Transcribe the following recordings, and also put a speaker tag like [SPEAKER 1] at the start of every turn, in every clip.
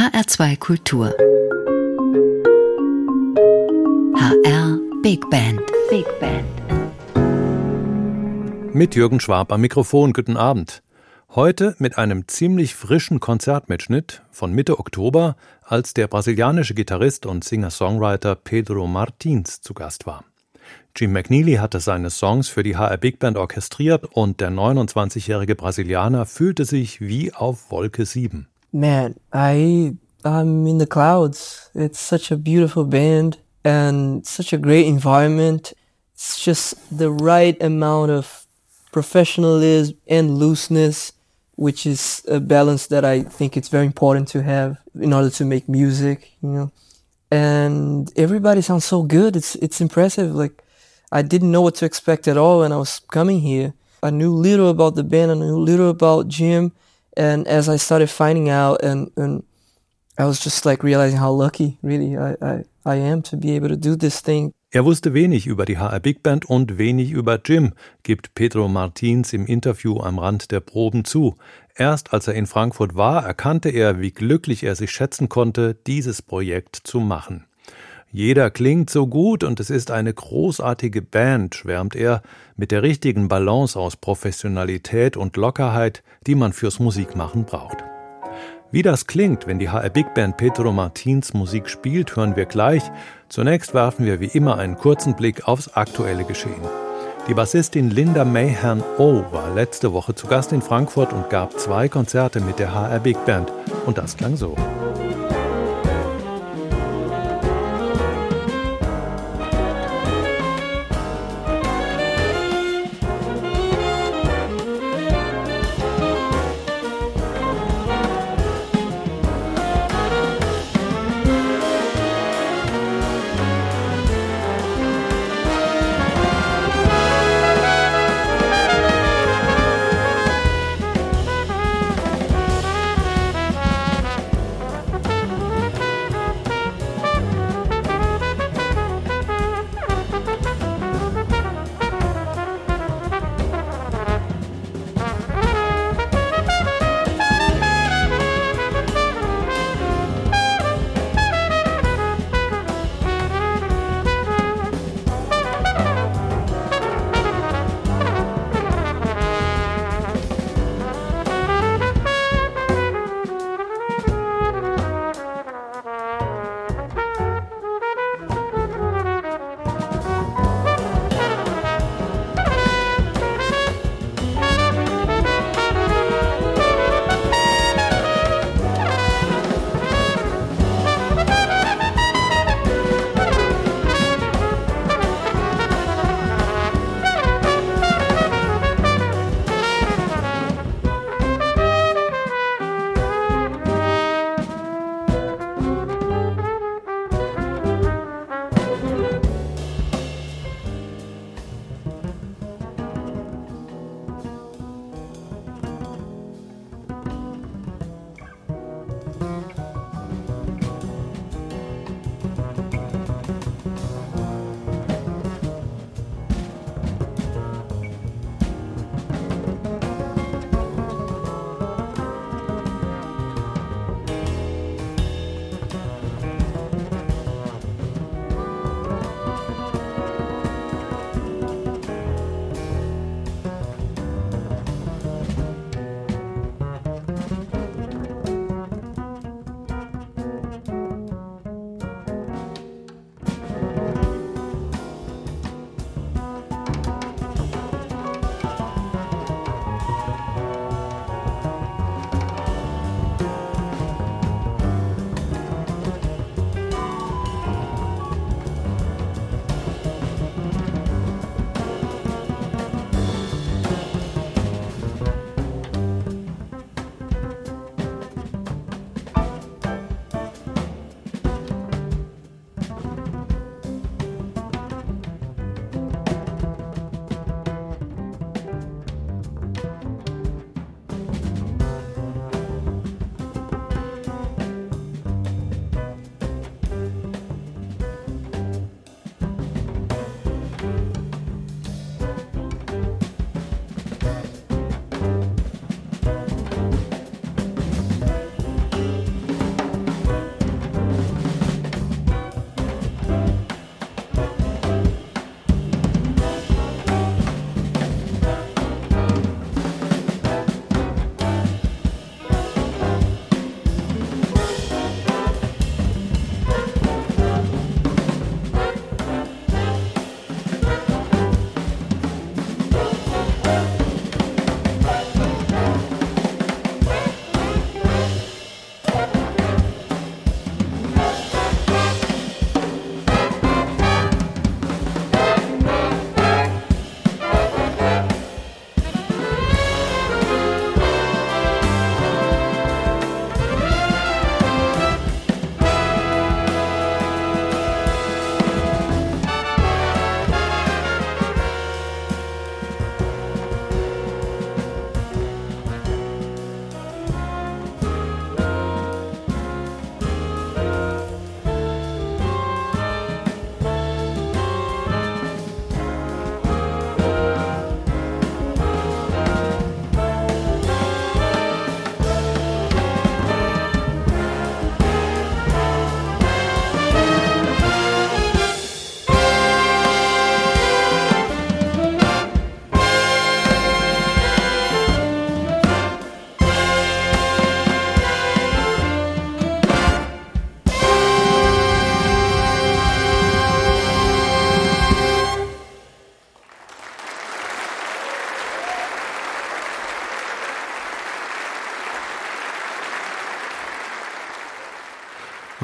[SPEAKER 1] HR2 Kultur. HR Big Band. Big Band.
[SPEAKER 2] Mit Jürgen Schwab am Mikrofon. Guten Abend. Heute mit einem ziemlich frischen Konzertmitschnitt von Mitte Oktober, als der brasilianische Gitarrist und Singer-Songwriter Pedro Martins zu Gast war. Jim McNeely hatte seine Songs für die HR Big Band orchestriert und der 29-jährige Brasilianer fühlte sich wie auf Wolke 7.
[SPEAKER 3] Man, I I'm in the clouds. It's such a beautiful band and such a great environment. It's just the right amount of professionalism and looseness, which is a balance that I think it's very important to have in order to make music, you know. And everybody sounds so good. It's it's impressive. Like I didn't know what to expect at all when I was coming here. I knew little about the band, I knew little about Jim, and as I started finding out and, and I was just like realizing how lucky really I, I, I am to be able to do this thing.
[SPEAKER 2] Er wusste wenig über die HR Big Band und wenig über Jim, gibt Pedro Martins im Interview am Rand der Proben zu. Erst als er in Frankfurt war, erkannte er, wie glücklich er sich schätzen konnte, dieses Projekt zu machen. Jeder klingt so gut und es ist eine großartige Band, schwärmt er, mit der richtigen Balance aus Professionalität und Lockerheit, die man fürs Musikmachen braucht. Wie das klingt, wenn die HR Big Band Pedro Martins Musik spielt, hören wir gleich. Zunächst werfen wir wie immer einen kurzen Blick aufs aktuelle Geschehen. Die Bassistin Linda Mayhan O war letzte Woche zu Gast in Frankfurt und gab zwei Konzerte mit der HR Big Band. Und das klang so.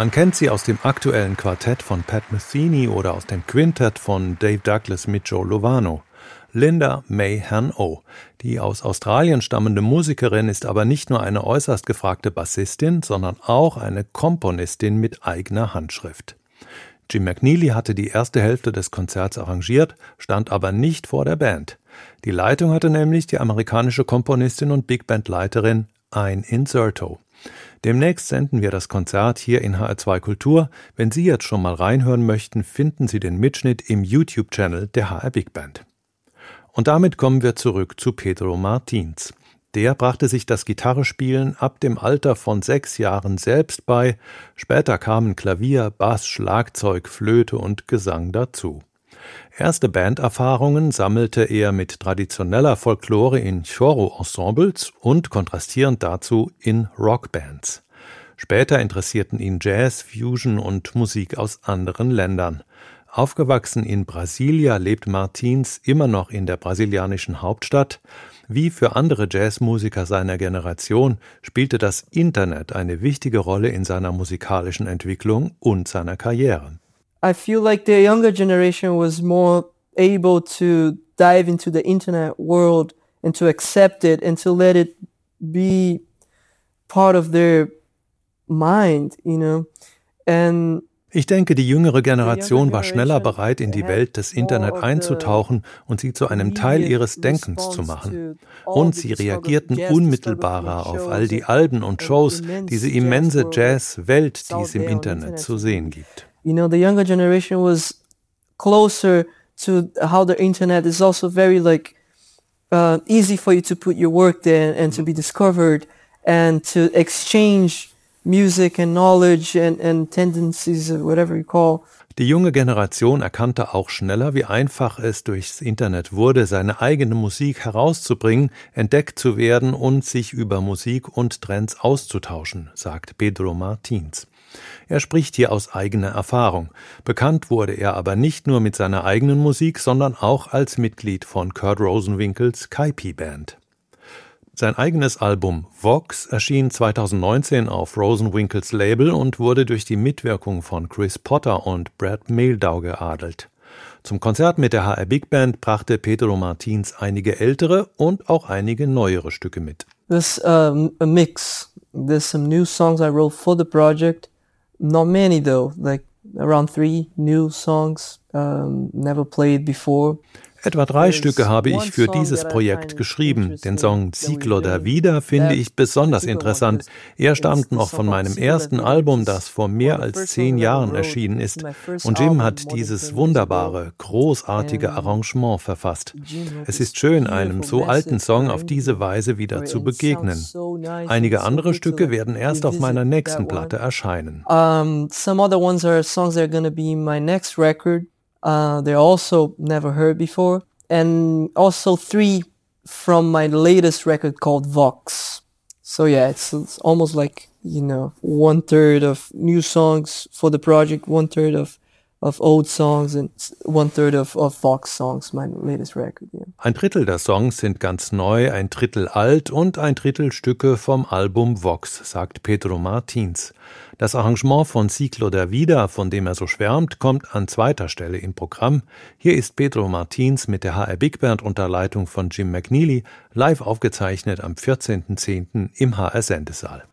[SPEAKER 2] Man kennt sie aus dem aktuellen Quartett von Pat Metheny oder aus dem Quintett von Dave Douglas mit Joe Lovano. Linda May Han-O. Die aus Australien stammende Musikerin ist aber nicht nur eine äußerst gefragte Bassistin, sondern auch eine Komponistin mit eigener Handschrift. Jim McNeely hatte die erste Hälfte des Konzerts arrangiert, stand aber nicht vor der Band. Die Leitung hatte nämlich die amerikanische Komponistin und Big Band Leiterin Ein Inserto. Demnächst senden wir das Konzert hier in HR2 Kultur. Wenn Sie jetzt schon mal reinhören möchten, finden Sie den Mitschnitt im YouTube-Channel der HR Big Band. Und damit kommen wir zurück zu Pedro Martins. Der brachte sich das Gitarrespielen ab dem Alter von sechs Jahren selbst bei, später kamen Klavier, Bass, Schlagzeug, Flöte und Gesang dazu. Erste Banderfahrungen sammelte er mit traditioneller Folklore in Choro-Ensembles und kontrastierend dazu in Rockbands. Später interessierten ihn Jazz, Fusion und Musik aus anderen Ländern. Aufgewachsen in Brasilia lebt Martins immer noch in der brasilianischen Hauptstadt. Wie für andere Jazzmusiker seiner Generation spielte das Internet eine wichtige Rolle in seiner musikalischen Entwicklung und seiner Karriere.
[SPEAKER 3] I feel like the younger generation was more able to dive into the internet world and to accept it and to let it be part of their mind, you know. And
[SPEAKER 2] ich denke, die jüngere Generation war schneller bereit, in die Welt des Internet einzutauchen und sie zu einem Teil ihres Denkens zu machen. Und sie reagierten unmittelbarer auf all die Alben und Shows, diese immense Jazz-Welt, die es im Internet zu sehen gibt.
[SPEAKER 3] You know, the younger generation was closer to how the internet is also very like uh, easy for you to put your work there and to be discovered and to exchange music and knowledge and, and tendencies, whatever you call.
[SPEAKER 2] Die junge Generation erkannte auch schneller, wie einfach es durchs Internet wurde, seine eigene Musik herauszubringen, entdeckt zu werden und sich über Musik und Trends auszutauschen, sagt Pedro Martins. Er spricht hier aus eigener Erfahrung. Bekannt wurde er aber nicht nur mit seiner eigenen Musik, sondern auch als Mitglied von Kurt Rosenwinkels Kaipi Band. Sein eigenes Album Vox erschien 2019 auf Rosenwinkels Label und wurde durch die Mitwirkung von Chris Potter und Brad Mehldau geadelt. Zum Konzert mit der HR Big Band brachte Pedro Martins einige ältere und auch einige neuere Stücke mit.
[SPEAKER 3] There's um, a mix. There's some new songs I wrote for the project. Not many though, like around three new songs um, never played before.
[SPEAKER 2] Etwa drei Stücke habe ich für dieses Projekt geschrieben. Den Song Ciclo da Vida finde ich besonders interessant. Er stammt noch von meinem ersten Album, das vor mehr als zehn Jahren erschienen ist. Und Jim hat dieses wunderbare, großartige Arrangement verfasst. Es ist schön, einem so alten Song auf diese Weise wieder zu begegnen. Einige andere Stücke werden erst auf meiner nächsten Platte erscheinen.
[SPEAKER 3] Um, some other ones are songs that are gonna be my next record. Uh, they're also never heard before. And also three from my latest record called Vox. So yeah, it's, it's almost like, you know, one third of new songs for the project, one third of of old songs and one third of, of Vox songs, my latest record. Yeah.
[SPEAKER 2] Ein Drittel der Songs sind ganz neu, ein Drittel alt und ein Drittel Stücke vom Album Vox, sagt Pedro Martins. Das Arrangement von Ciclo der Vida, von dem er so schwärmt, kommt an zweiter Stelle im Programm. Hier ist Pedro Martins mit der HR Big Band unter Leitung von Jim McNeely live aufgezeichnet am 14.10. im HR Sendesaal.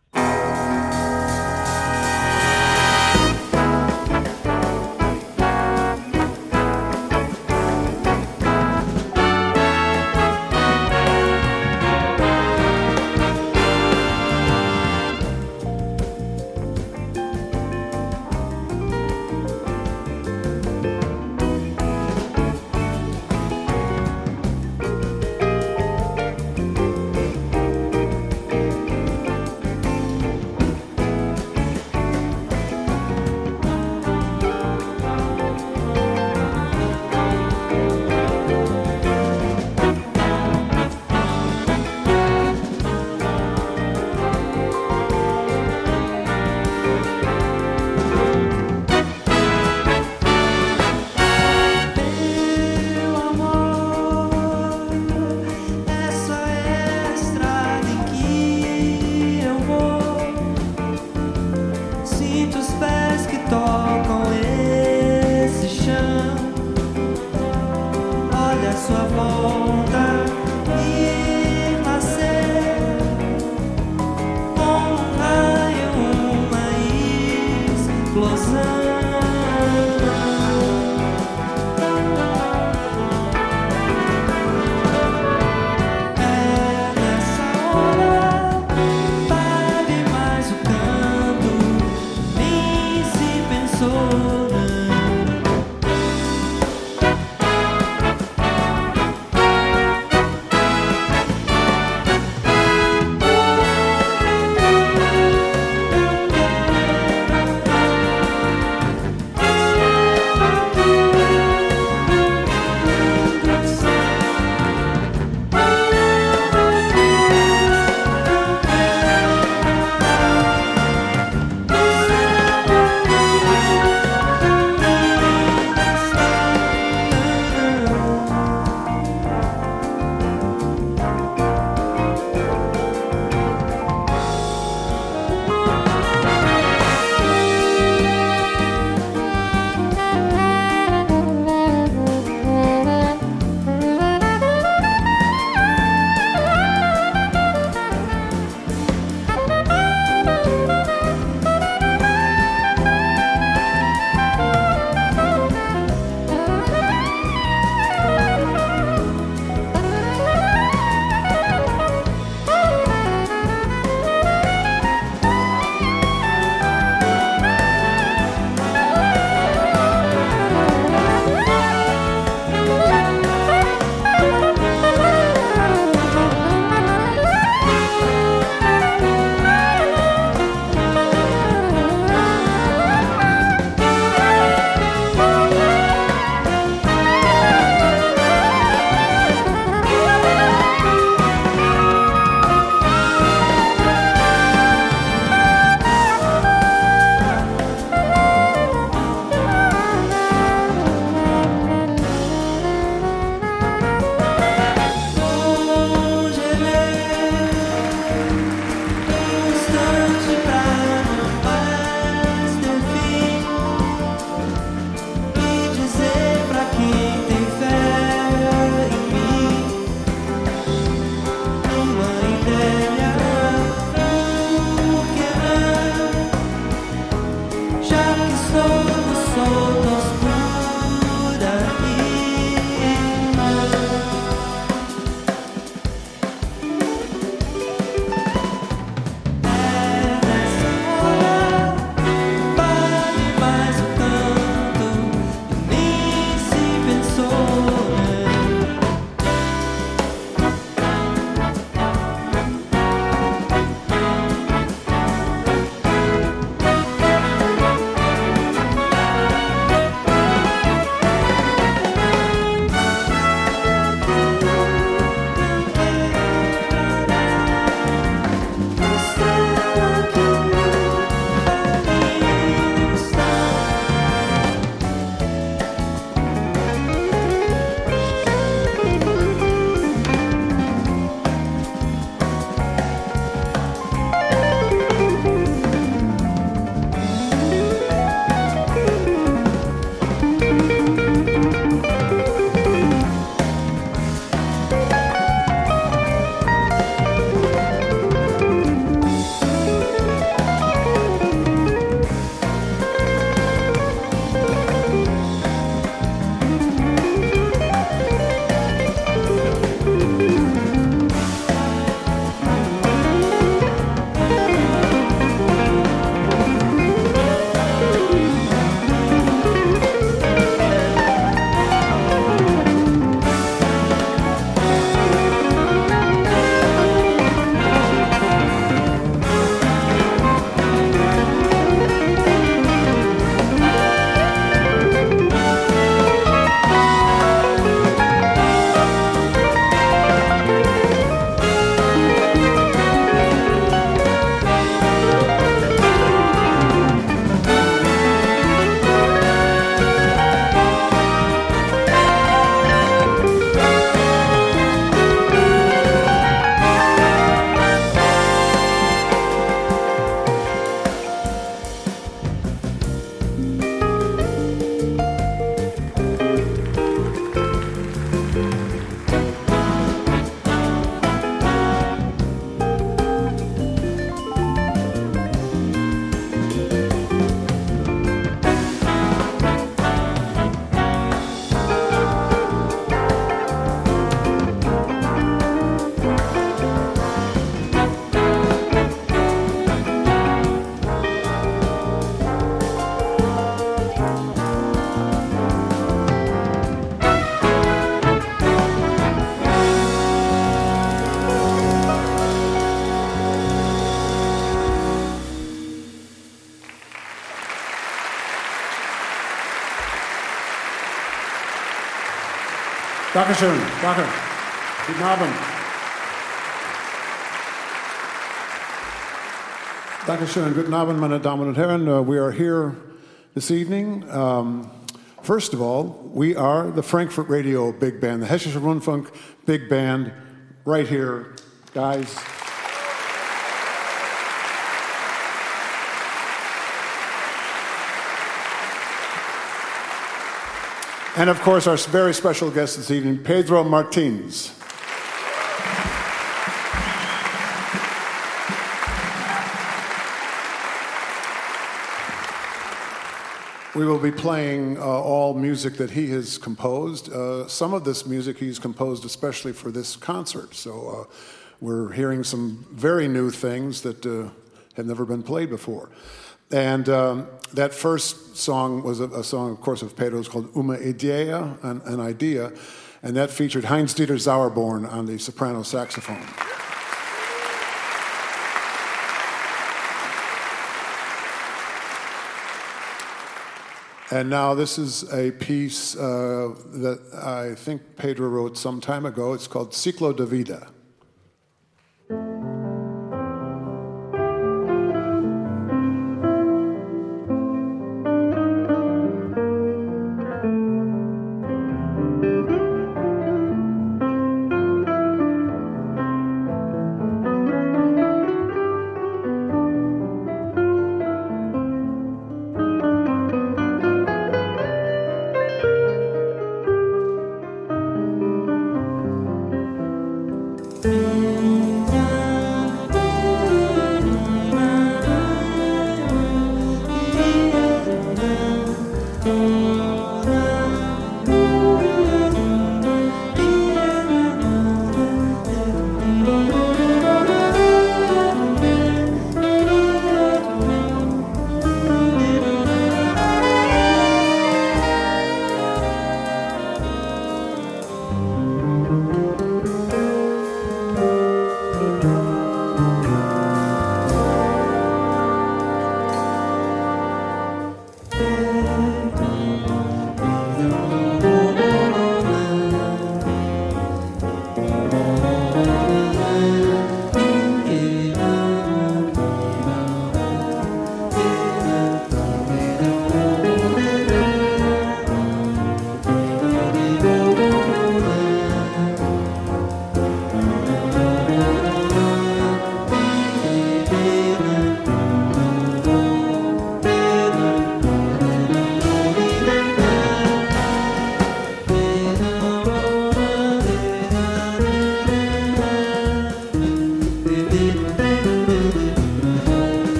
[SPEAKER 4] Dankeschön. Danke. Guten Abend. Dankeschön. Guten Abend, meine Damen und Herren. Uh, we are here this evening. Um, first of all, we are the Frankfurt Radio Big Band, the Hessische Rundfunk Big Band, right here, guys. And of course, our very special guest this evening, Pedro Martins. We will be playing uh, all music that he has composed. Uh, some of this music he's composed especially for this concert. So uh, we're hearing some very new things that uh, have never been played before. And um, that first song was a, a, song, of course, of Pedro's called Uma Idea, an, an idea, and that featured Heinz Dieter Sauerborn on the soprano saxophone. And now this is a piece uh, that I think Pedro wrote some time ago. It's called Ciclo de Vida.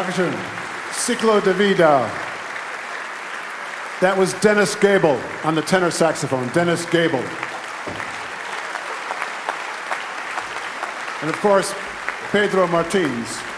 [SPEAKER 4] Dankeschön. Ciclo de Vida. That was Dennis Gable on the tenor saxophone. Dennis Gable. And of course, Pedro Martins.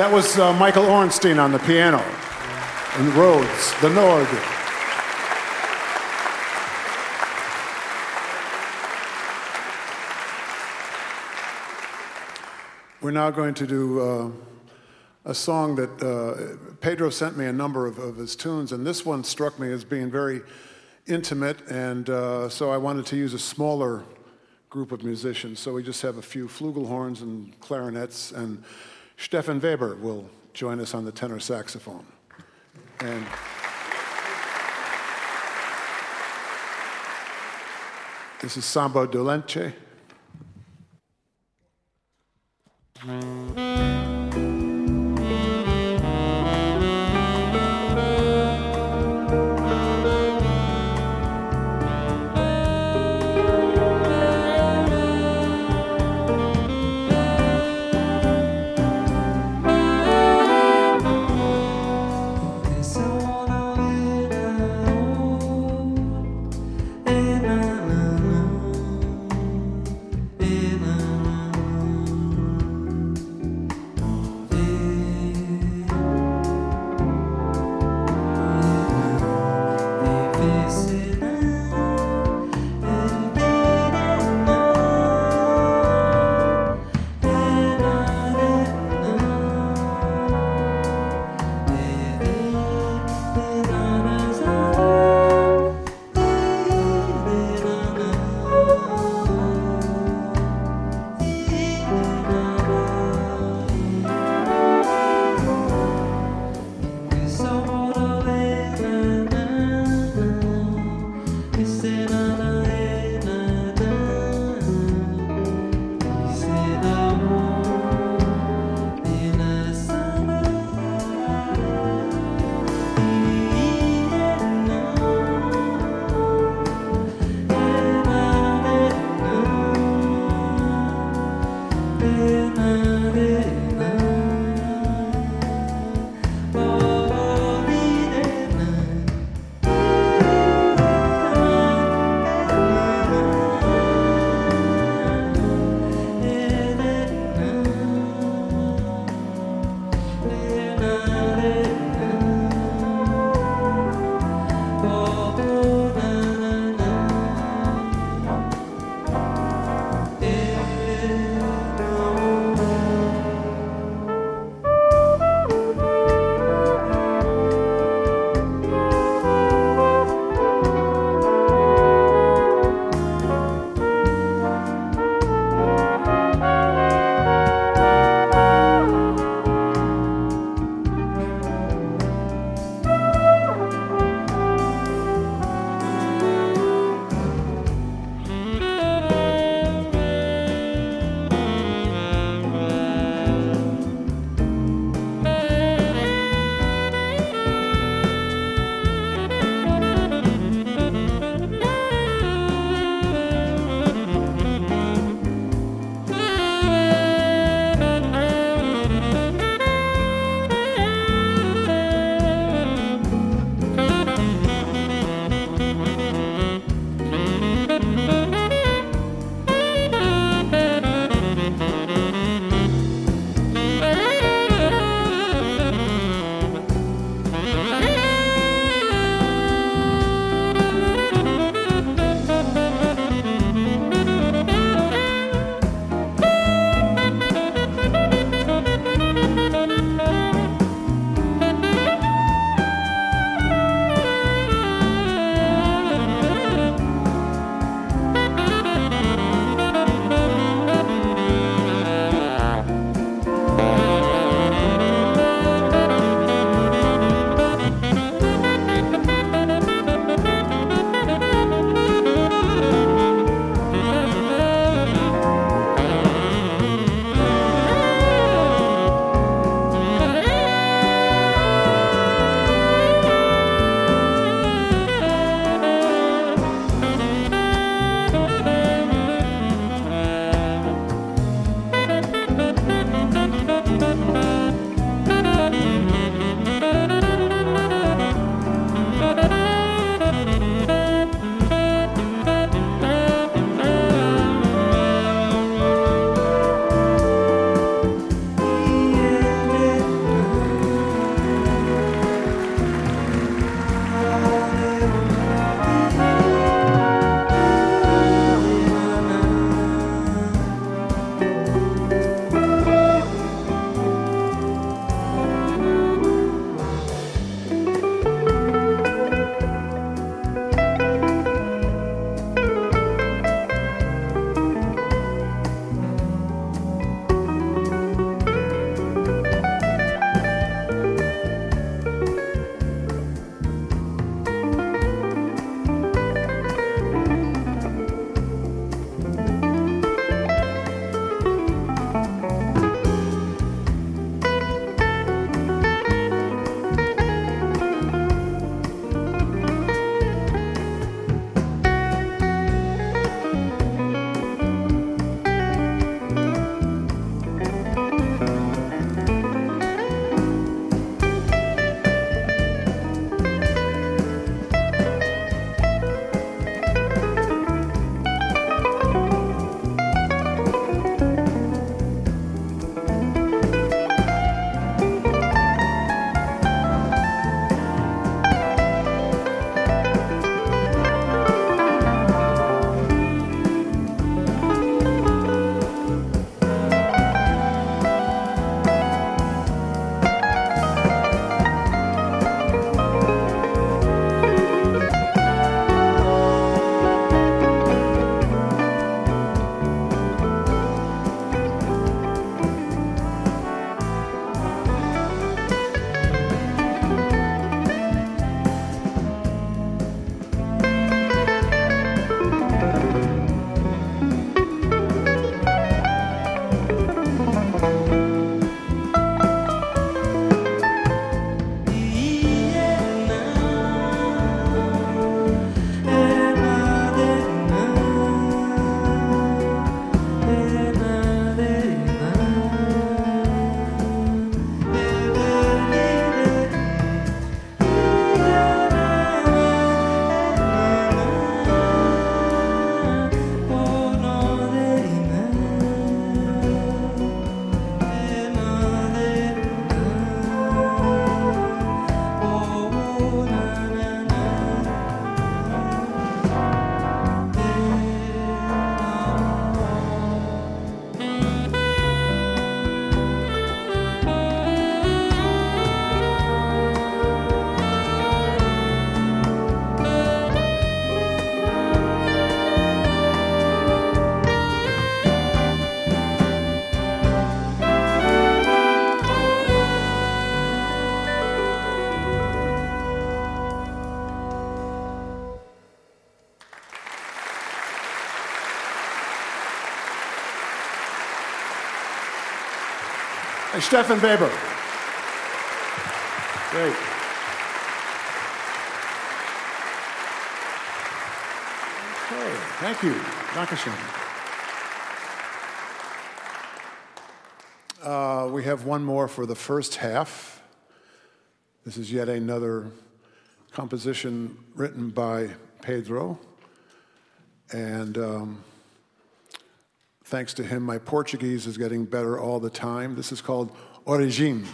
[SPEAKER 4] That was uh, Michael Ornstein on the piano and Rhodes, the Nord. We're now going to do uh, a song that uh, Pedro sent me a number of, of his tunes, and this one struck me as being very intimate, and uh, so I wanted to use a smaller group of musicians. So we just have a few flugelhorns and clarinets, and Stefan Weber will join us on the tenor saxophone. And this is Samba Dolente.
[SPEAKER 5] Hey, Stefan Weber. Great. Okay, thank you. Dankeschön. Uh, we have one more for the first half. This is yet another composition written by Pedro. And um, thanks to him, my Portuguese is getting better all the time. This is called Origine.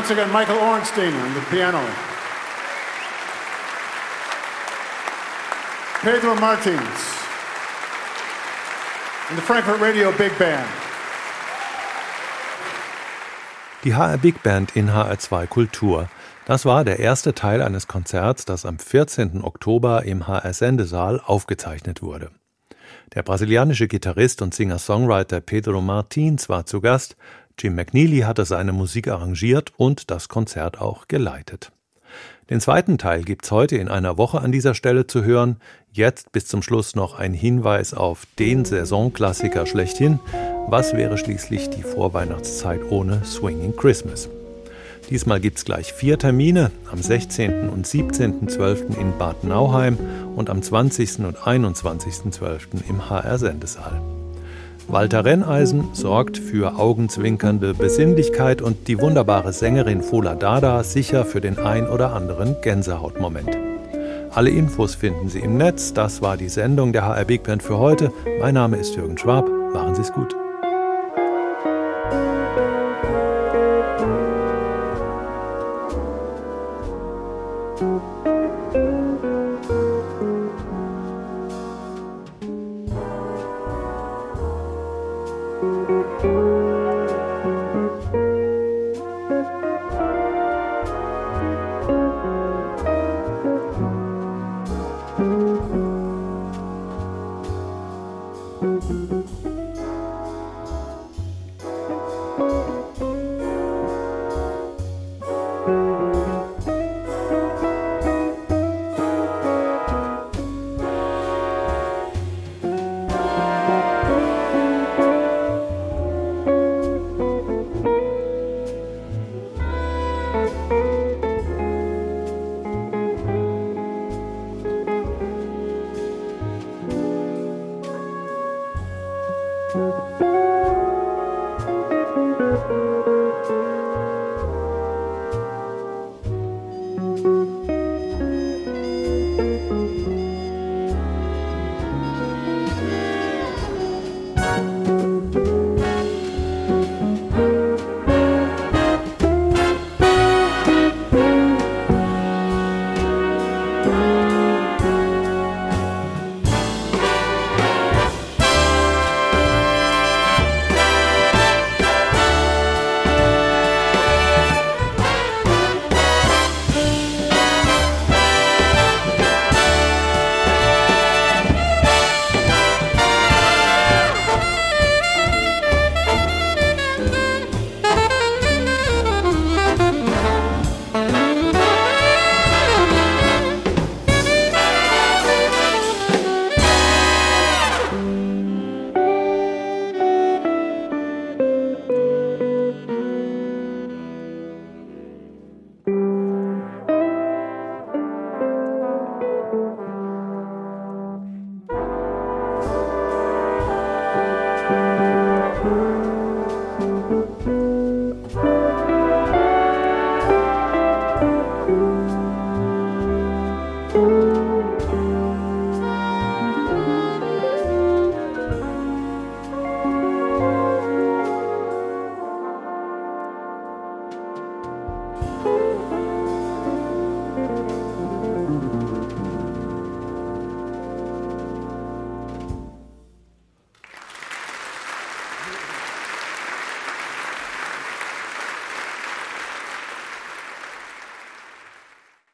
[SPEAKER 4] Once again, Michael Ornstein on the piano. Pedro Martins and the Frankfurt Radio Big Band.
[SPEAKER 2] Die HR Big Band in HR2 Kultur. Das war der erste Teil eines Konzerts, das am 14. Oktober im HR Sendesaal aufgezeichnet wurde. Der brasilianische Gitarrist und Singer-Songwriter Pedro Martins war zu Gast. Jim McNeely hatte seine Musik arrangiert und das Konzert auch geleitet. Den zweiten Teil gibt's heute in einer Woche an dieser Stelle zu hören. Jetzt bis zum Schluss noch ein Hinweis auf den Saisonklassiker schlechthin. Was wäre schließlich die Vorweihnachtszeit ohne Swinging Christmas? Diesmal gibt's gleich vier Termine, am 16. und 17.12. in Bad Nauheim und am 20. und 21.12. im HR Sendesaal. Walter Renneisen sorgt für augenzwinkernde Besinnlichkeit und die wunderbare Sängerin Fola Dada sicher für den ein oder anderen Gänsehautmoment. Alle Infos finden Sie im Netz. Das war die Sendung der HR Big Band für heute. Mein Name ist Jürgen Schwab. Machen Sie es gut.